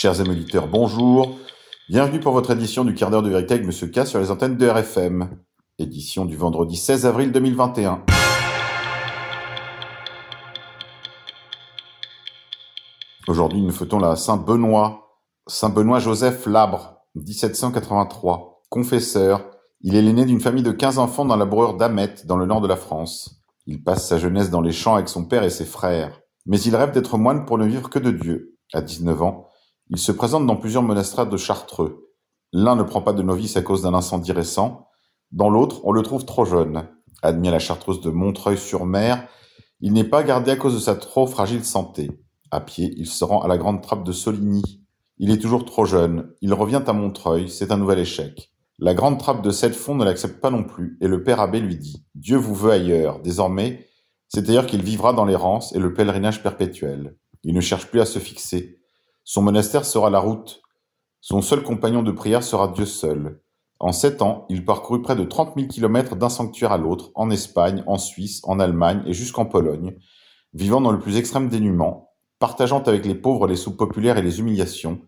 Chers amis auditeurs, bonjour. Bienvenue pour votre édition du quart d'heure de vérité avec Monsieur K sur les antennes de RFM. Édition du vendredi 16 avril 2021. Aujourd'hui, nous fêtons la Saint-Benoît. Saint-Benoît Joseph Labre, 1783. Confesseur. Il est l'aîné d'une famille de 15 enfants dans la bourrure d'Amet, dans le nord de la France. Il passe sa jeunesse dans les champs avec son père et ses frères. Mais il rêve d'être moine pour ne vivre que de Dieu. À 19 ans, il se présente dans plusieurs monastères de Chartreux. L'un ne prend pas de novice à cause d'un incendie récent. Dans l'autre, on le trouve trop jeune. Admis à la chartreuse de Montreuil-sur-Mer, il n'est pas gardé à cause de sa trop fragile santé. À pied, il se rend à la grande trappe de Soligny. Il est toujours trop jeune. Il revient à Montreuil. C'est un nouvel échec. La grande trappe de Sept-Fonds ne l'accepte pas non plus, et le père abbé lui dit Dieu vous veut ailleurs. Désormais, c'est ailleurs qu'il vivra dans l'errance et le pèlerinage perpétuel. Il ne cherche plus à se fixer. Son monastère sera la route. Son seul compagnon de prière sera Dieu seul. En sept ans, il parcourut près de trente mille kilomètres d'un sanctuaire à l'autre, en Espagne, en Suisse, en Allemagne et jusqu'en Pologne, vivant dans le plus extrême dénuement, partageant avec les pauvres les soupes populaires et les humiliations,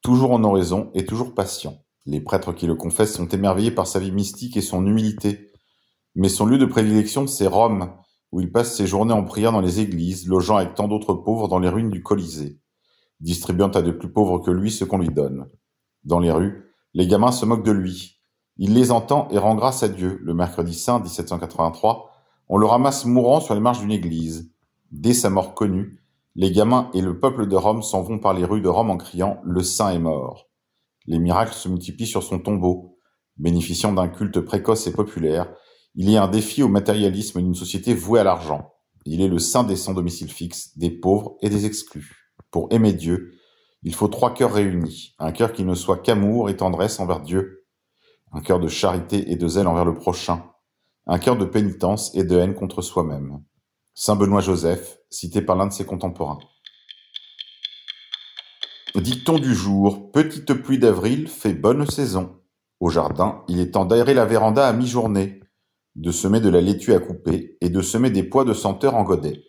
toujours en oraison et toujours patient. Les prêtres qui le confessent sont émerveillés par sa vie mystique et son humilité. Mais son lieu de prédilection, c'est Rome, où il passe ses journées en prière dans les églises, logeant avec tant d'autres pauvres dans les ruines du Colisée distribuant à de plus pauvres que lui ce qu'on lui donne. Dans les rues, les gamins se moquent de lui. Il les entend et rend grâce à Dieu. Le mercredi saint 1783, on le ramasse mourant sur les marches d'une église. Dès sa mort connue, les gamins et le peuple de Rome s'en vont par les rues de Rome en criant Le saint est mort. Les miracles se multiplient sur son tombeau. Bénéficiant d'un culte précoce et populaire, il est un défi au matérialisme d'une société vouée à l'argent. Il est le saint des sans domicile fixe, des pauvres et des exclus. Pour aimer Dieu, il faut trois cœurs réunis. Un cœur qui ne soit qu'amour et tendresse envers Dieu. Un cœur de charité et de zèle envers le prochain. Un cœur de pénitence et de haine contre soi-même. Saint Benoît Joseph, cité par l'un de ses contemporains. Dicton du jour. Petite pluie d'avril fait bonne saison. Au jardin, il est temps d'aérer la véranda à mi-journée, de semer de la laitue à couper et de semer des pois de senteur en godet.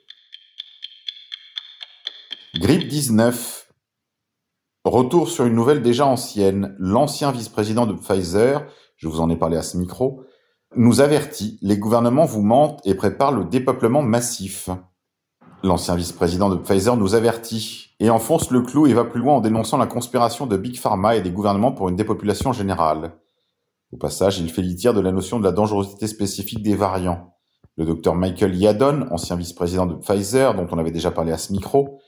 Grippe 19. Retour sur une nouvelle déjà ancienne. L'ancien vice-président de Pfizer, je vous en ai parlé à ce micro, nous avertit, les gouvernements vous mentent et préparent le dépeuplement massif. L'ancien vice-président de Pfizer nous avertit et enfonce le clou et va plus loin en dénonçant la conspiration de Big Pharma et des gouvernements pour une dépopulation générale. Au passage, il fait litière de la notion de la dangerosité spécifique des variants. Le docteur Michael Yadon, ancien vice-président de Pfizer, dont on avait déjà parlé à ce micro,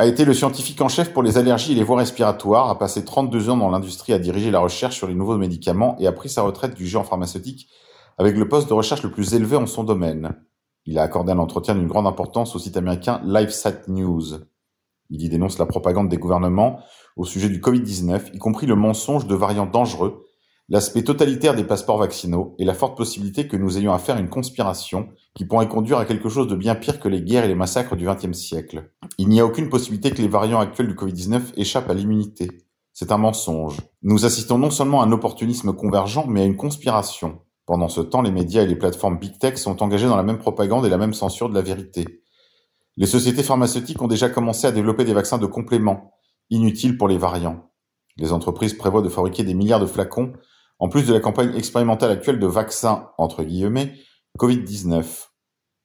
a été le scientifique en chef pour les allergies et les voies respiratoires, a passé 32 ans dans l'industrie à diriger la recherche sur les nouveaux médicaments et a pris sa retraite du géant pharmaceutique avec le poste de recherche le plus élevé en son domaine. Il a accordé un entretien d'une grande importance au site américain LifeSat News. Il y dénonce la propagande des gouvernements au sujet du Covid-19, y compris le mensonge de variants dangereux l'aspect totalitaire des passeports vaccinaux et la forte possibilité que nous ayons affaire à une conspiration qui pourrait conduire à quelque chose de bien pire que les guerres et les massacres du XXe siècle. Il n'y a aucune possibilité que les variants actuels du Covid-19 échappent à l'immunité. C'est un mensonge. Nous assistons non seulement à un opportunisme convergent, mais à une conspiration. Pendant ce temps, les médias et les plateformes Big Tech sont engagés dans la même propagande et la même censure de la vérité. Les sociétés pharmaceutiques ont déjà commencé à développer des vaccins de complément, inutiles pour les variants. Les entreprises prévoient de fabriquer des milliards de flacons en plus de la campagne expérimentale actuelle de vaccins, entre guillemets, Covid-19.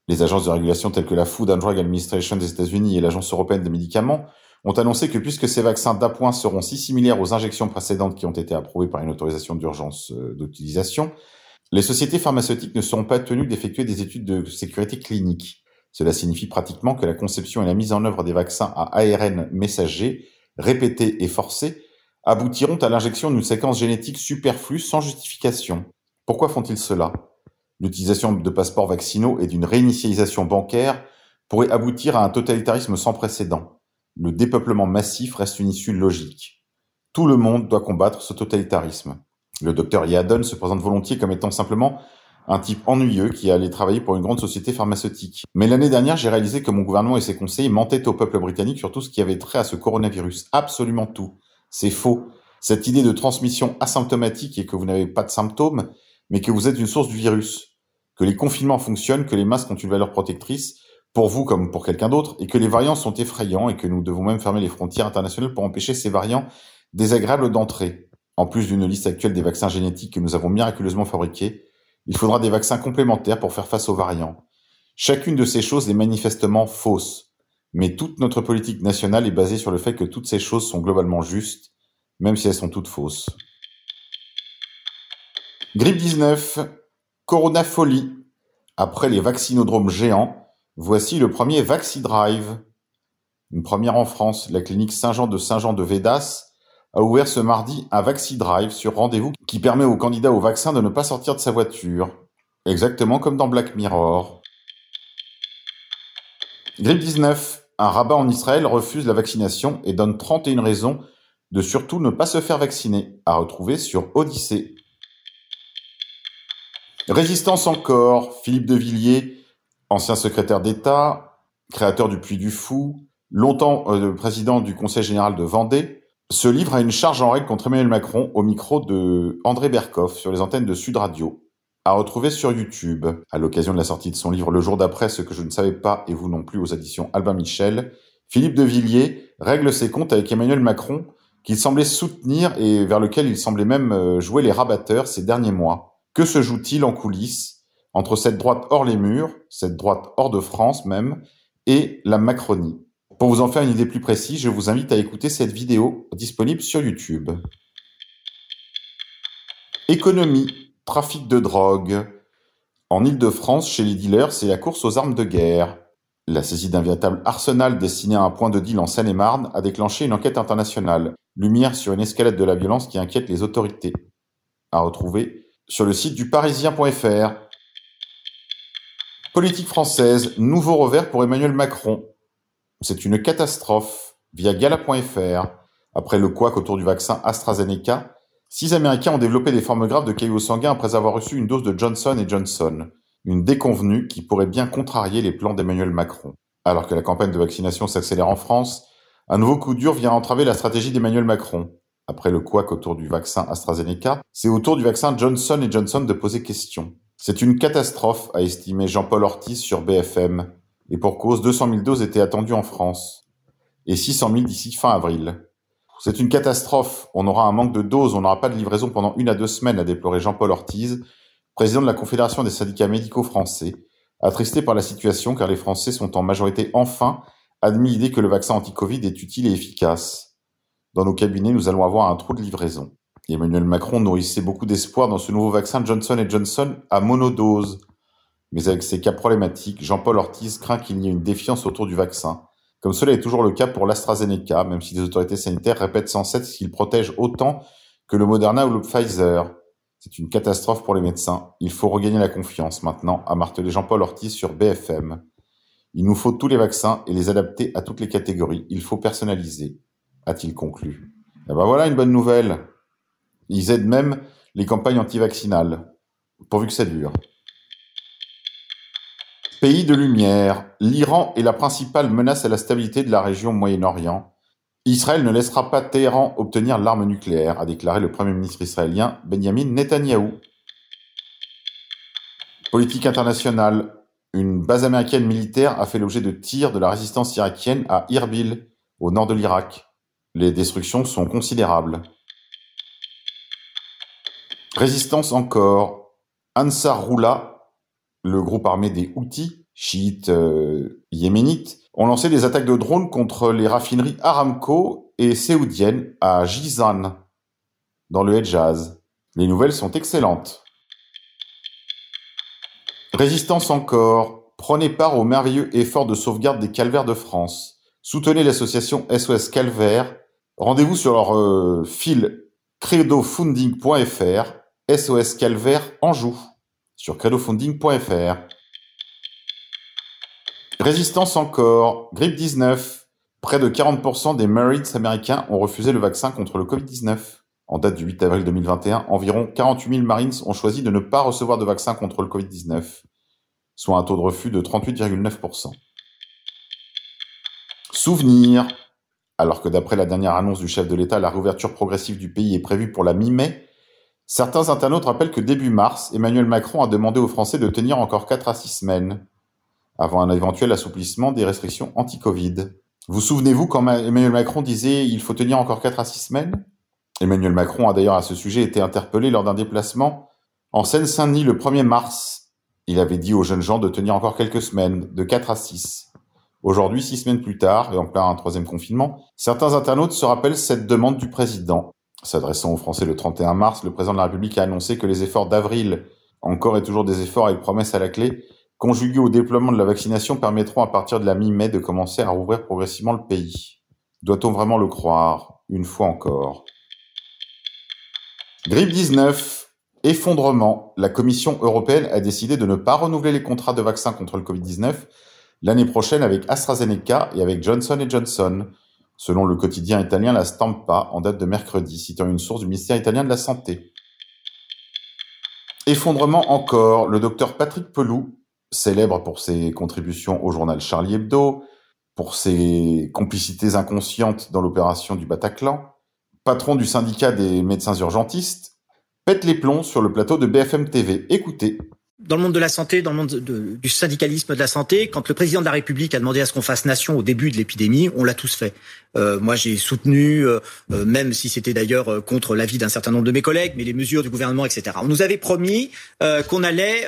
Les agences de régulation telles que la Food and Drug Administration des États-Unis et l'Agence européenne des médicaments ont annoncé que puisque ces vaccins d'appoint seront si similaires aux injections précédentes qui ont été approuvées par une autorisation d'urgence euh, d'utilisation, les sociétés pharmaceutiques ne seront pas tenues d'effectuer des études de sécurité clinique. Cela signifie pratiquement que la conception et la mise en œuvre des vaccins à ARN messager, répétés et forcés, aboutiront à l'injection d'une séquence génétique superflue sans justification. Pourquoi font-ils cela? L'utilisation de passeports vaccinaux et d'une réinitialisation bancaire pourrait aboutir à un totalitarisme sans précédent. Le dépeuplement massif reste une issue logique. Tout le monde doit combattre ce totalitarisme. Le docteur Yadon se présente volontiers comme étant simplement un type ennuyeux qui allait travailler pour une grande société pharmaceutique. Mais l'année dernière, j'ai réalisé que mon gouvernement et ses conseillers mentaient au peuple britannique sur tout ce qui avait trait à ce coronavirus. Absolument tout. C'est faux. Cette idée de transmission asymptomatique et que vous n'avez pas de symptômes, mais que vous êtes une source du virus, que les confinements fonctionnent, que les masques ont une valeur protectrice, pour vous comme pour quelqu'un d'autre, et que les variants sont effrayants et que nous devons même fermer les frontières internationales pour empêcher ces variants désagréables d'entrée. En plus d'une liste actuelle des vaccins génétiques que nous avons miraculeusement fabriqués, il faudra des vaccins complémentaires pour faire face aux variants. Chacune de ces choses est manifestement fausse, mais toute notre politique nationale est basée sur le fait que toutes ces choses sont globalement justes, même si elles sont toutes fausses. Grippe 19, Corona folie. Après les vaccinodromes géants, voici le premier VaxiDrive. Une première en France, la clinique Saint-Jean de Saint-Jean de Védas a ouvert ce mardi un VaxiDrive sur rendez-vous qui permet aux candidats au vaccin de ne pas sortir de sa voiture. Exactement comme dans Black Mirror. Grippe 19. Un rabbin en Israël refuse la vaccination et donne 31 raisons de surtout ne pas se faire vacciner, à retrouver sur Odyssée. Résistance encore, Philippe de Villiers, ancien secrétaire d'État, créateur du Puy du Fou, longtemps euh, président du Conseil général de Vendée, ce livre a une charge en règle contre Emmanuel Macron au micro de André Berkoff sur les antennes de Sud Radio, à retrouver sur YouTube. À l'occasion de la sortie de son livre Le jour d'après, ce que je ne savais pas et vous non plus aux éditions Albin Michel, Philippe de Villiers règle ses comptes avec Emmanuel Macron, qu'il semblait soutenir et vers lequel il semblait même euh, jouer les rabatteurs ces derniers mois. Que se joue-t-il en coulisses entre cette droite hors les murs, cette droite hors de France même, et la Macronie? Pour vous en faire une idée plus précise, je vous invite à écouter cette vidéo disponible sur YouTube. Économie, trafic de drogue. En Ile-de-France, chez les dealers, c'est la course aux armes de guerre. La saisie d'un véritable arsenal destiné à un point de deal en Seine-et-Marne a déclenché une enquête internationale. Lumière sur une escalade de la violence qui inquiète les autorités. À retrouver sur le site du parisien.fr. Politique française, nouveau revers pour Emmanuel Macron. C'est une catastrophe. Via Gala.fr, après le couac autour du vaccin AstraZeneca, six Américains ont développé des formes graves de caillots sanguins après avoir reçu une dose de Johnson Johnson, une déconvenue qui pourrait bien contrarier les plans d'Emmanuel Macron. Alors que la campagne de vaccination s'accélère en France, un nouveau coup dur vient entraver la stratégie d'Emmanuel Macron. Après le couac autour du vaccin AstraZeneca, c'est au tour du vaccin Johnson Johnson de poser question. C'est une catastrophe, a estimé Jean-Paul Ortiz sur BFM, et pour cause, 200 000 doses étaient attendues en France, et 600 000 d'ici fin avril. C'est une catastrophe. On aura un manque de doses, on n'aura pas de livraison pendant une à deux semaines, a déploré Jean-Paul Ortiz, président de la Confédération des syndicats médicaux français, attristé par la situation car les Français sont en majorité enfin admis l'idée que le vaccin anti-Covid est utile et efficace. Dans nos cabinets, nous allons avoir un trou de livraison. Emmanuel Macron nourrissait beaucoup d'espoir dans ce nouveau vaccin Johnson Johnson à monodose. Mais avec ces cas problématiques, Jean-Paul Ortiz craint qu'il n'y ait une défiance autour du vaccin, comme cela est toujours le cas pour l'AstraZeneca, même si les autorités sanitaires répètent sans cesse qu'il protège autant que le Moderna ou le Pfizer. C'est une catastrophe pour les médecins. Il faut regagner la confiance maintenant, a martelé Jean-Paul Ortiz sur BFM. Il nous faut tous les vaccins et les adapter à toutes les catégories. Il faut personnaliser, a-t-il conclu. Eh ben voilà une bonne nouvelle. Ils aident même les campagnes anti-vaccinales, pourvu que ça dure. Pays de lumière, l'Iran est la principale menace à la stabilité de la région Moyen-Orient. Israël ne laissera pas Téhéran obtenir l'arme nucléaire, a déclaré le Premier ministre israélien Benjamin Netanyahou. Politique internationale. Une base américaine militaire a fait l'objet de tirs de la résistance irakienne à Irbil, au nord de l'Irak. Les destructions sont considérables. Résistance encore. Ansar Roula le groupe armé des Houthis, chiites euh, yéménites, ont lancé des attaques de drones contre les raffineries Aramco et Séoudiennes à Jizan, dans le Hedjaz. Les nouvelles sont excellentes. Résistance encore. Prenez part au merveilleux effort de sauvegarde des calvaires de France. Soutenez l'association SOS Calvaire. Rendez-vous sur leur euh, fil credofunding.fr SOS Calvaire Anjou sur credofunding.fr. Résistance encore, grippe 19. Près de 40% des Marines américains ont refusé le vaccin contre le Covid-19. En date du 8 avril 2021, environ 48 000 Marines ont choisi de ne pas recevoir de vaccin contre le Covid-19, soit un taux de refus de 38,9%. Souvenir. Alors que d'après la dernière annonce du chef de l'État, la réouverture progressive du pays est prévue pour la mi-mai, Certains internautes rappellent que début mars, Emmanuel Macron a demandé aux Français de tenir encore 4 à 6 semaines. avant un éventuel assouplissement des restrictions anti-Covid. Vous souvenez-vous quand Emmanuel Macron disait il faut tenir encore 4 à 6 semaines Emmanuel Macron a d'ailleurs à ce sujet été interpellé lors d'un déplacement en Seine-Saint-Denis le 1er mars. Il avait dit aux jeunes gens de tenir encore quelques semaines, de 4 à 6. Aujourd'hui, six semaines plus tard, et en plein troisième confinement, certains internautes se rappellent cette demande du président. S'adressant aux Français le 31 mars, le président de la République a annoncé que les efforts d'avril, encore et toujours des efforts avec promesses à la clé, conjugués au déploiement de la vaccination, permettront à partir de la mi-mai de commencer à rouvrir progressivement le pays. Doit-on vraiment le croire Une fois encore? Grippe 19. Effondrement. La Commission européenne a décidé de ne pas renouveler les contrats de vaccins contre le Covid-19 l'année prochaine avec AstraZeneca et avec Johnson Johnson, selon le quotidien italien La Stampa en date de mercredi, citant une source du ministère italien de la Santé. Effondrement encore, le docteur Patrick Pelou, célèbre pour ses contributions au journal Charlie Hebdo, pour ses complicités inconscientes dans l'opération du Bataclan, patron du syndicat des médecins urgentistes, pète les plombs sur le plateau de BFM TV. Écoutez dans le monde de la santé, dans le monde du syndicalisme de la santé, quand le président de la République a demandé à ce qu'on fasse nation au début de l'épidémie, on l'a tous fait. Euh, moi, j'ai soutenu, euh, euh, même si c'était d'ailleurs contre l'avis d'un certain nombre de mes collègues, mais les mesures du gouvernement, etc. On nous avait promis qu'on allait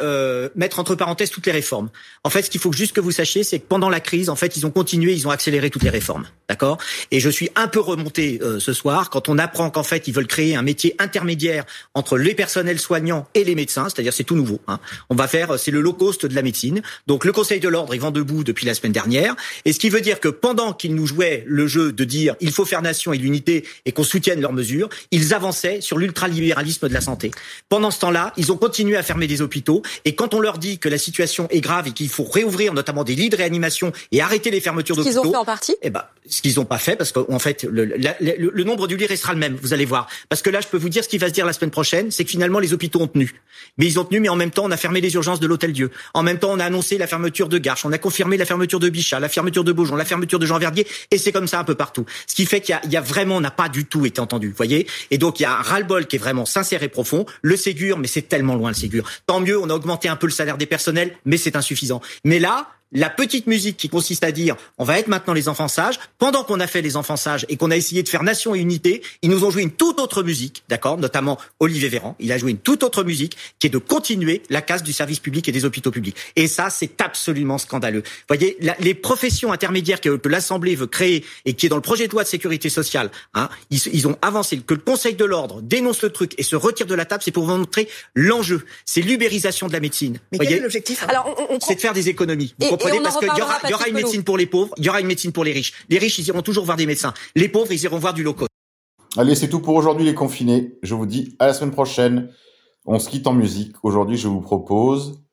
mettre entre parenthèses toutes les réformes. En fait, ce qu'il faut juste que vous sachiez, c'est que pendant la crise, en fait, ils ont continué, ils ont accéléré toutes les réformes, d'accord? Et je suis un peu remonté ce soir quand on apprend qu'en fait, ils veulent créer un métier intermédiaire entre les personnels soignants et les médecins, c'est-à-dire c'est tout nouveau. Hein. On va faire, c'est le low cost de la médecine. Donc le Conseil de l'ordre est vent debout depuis la semaine dernière, et ce qui veut dire que pendant qu'ils nous jouaient le jeu de dire il faut faire nation et l'unité et qu'on soutienne leurs mesures, ils avançaient sur l'ultralibéralisme de la santé. Pendant ce temps-là, ils ont continué à fermer des hôpitaux et quand on leur dit que la situation est grave et qu'il faut réouvrir notamment des lits de réanimation et arrêter les fermetures d'hôpitaux, ce qu'ils ont fait en partie, eh ben, ce qu'ils n'ont pas fait parce qu'en fait le, le, nombre du lit restera le même, vous allez voir. Parce que là, je peux vous dire ce qui va se dire la semaine prochaine, c'est que finalement les hôpitaux ont tenu. Mais ils ont tenu, mais en même temps, on a fermé les urgences de l'Hôtel Dieu. En même temps, on a annoncé la fermeture de Garches, on a confirmé la fermeture de Bichat, la fermeture de Beaujon, la fermeture de Jean Verdier, et c'est comme ça un peu partout. Ce qui fait qu'il y, a, vraiment, n'a pas du tout été entendu, vous voyez. Et donc il y a un ras-le-bol qui est vraiment sincère et profond. Le Ségur, mais c'est tellement loin le Ségur. Tant mieux, on a augmenté un peu le salaire des personnels, mais c'est insuffisant. Mais là, la petite musique qui consiste à dire on va être maintenant les enfants sages. Pendant qu'on a fait les enfants sages et qu'on a essayé de faire nation et unité, ils nous ont joué une toute autre musique, d'accord Notamment Olivier Véran, il a joué une toute autre musique qui est de continuer la casse du service public et des hôpitaux publics. Et ça, c'est absolument scandaleux. Vous voyez, les professions intermédiaires que, l'Assemblée veut créer et qui est dans le projet de loi de sécurité sociale, hein, ils, ont avancé que le Conseil de l'ordre dénonce le truc et se retire de la table, c'est pour vous montrer l'enjeu. C'est l'ubérisation de la médecine. Mais quel est l'objectif? Alors, c'est de faire des économies comprenez Parce qu'il y aura, y aura une médecine pour les pauvres, il y aura une médecine pour les riches. Les riches, ils iront toujours voir des médecins. Les pauvres, ils iront voir du low Allez, c'est tout pour aujourd'hui les confinés. Je vous dis à la semaine prochaine. On se quitte en musique. Aujourd'hui, je vous propose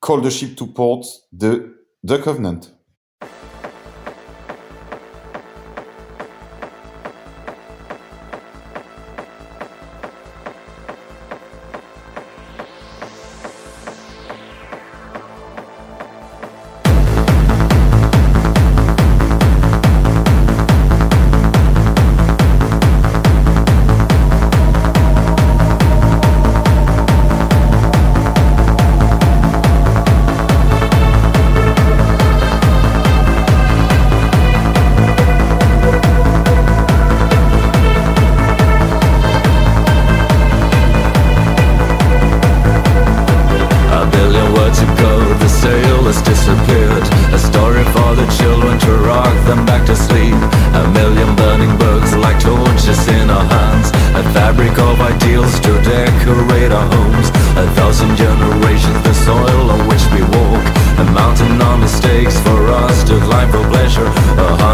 Call the Ship to Port de The Covenant.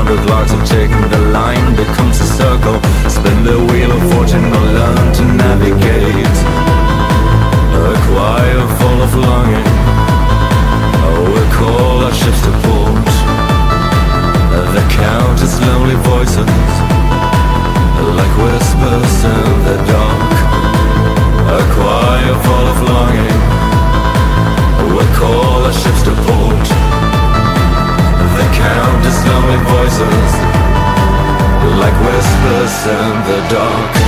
With lots of chick in the dark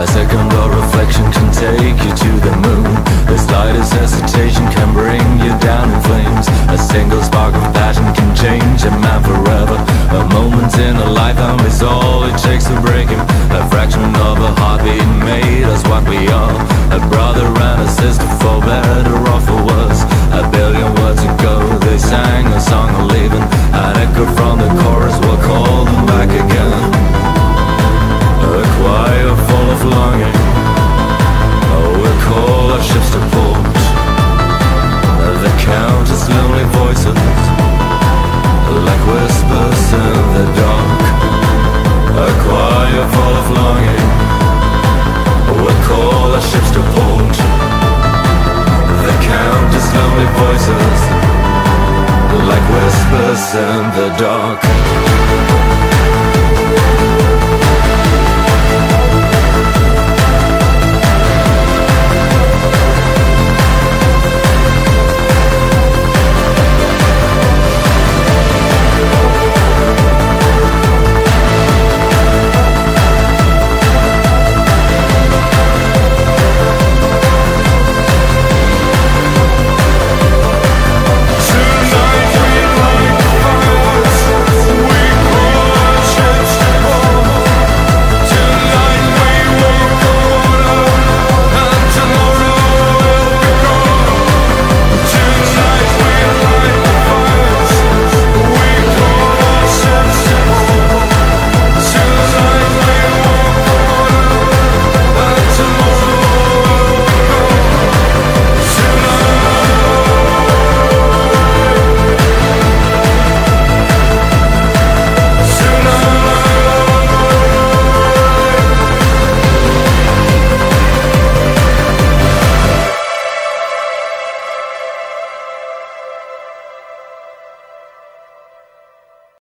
A second or reflection can take you to the moon. The slightest hesitation can bring you down in flames. A single spark of passion can change a man forever. A moment in a lifetime is all it takes to break him. A fraction of a heartbeat made us what we are. A brother and a sister for better or for worse. A billion words ago they sang a song of leaving An echo from the chorus will call them back again Choir full of longing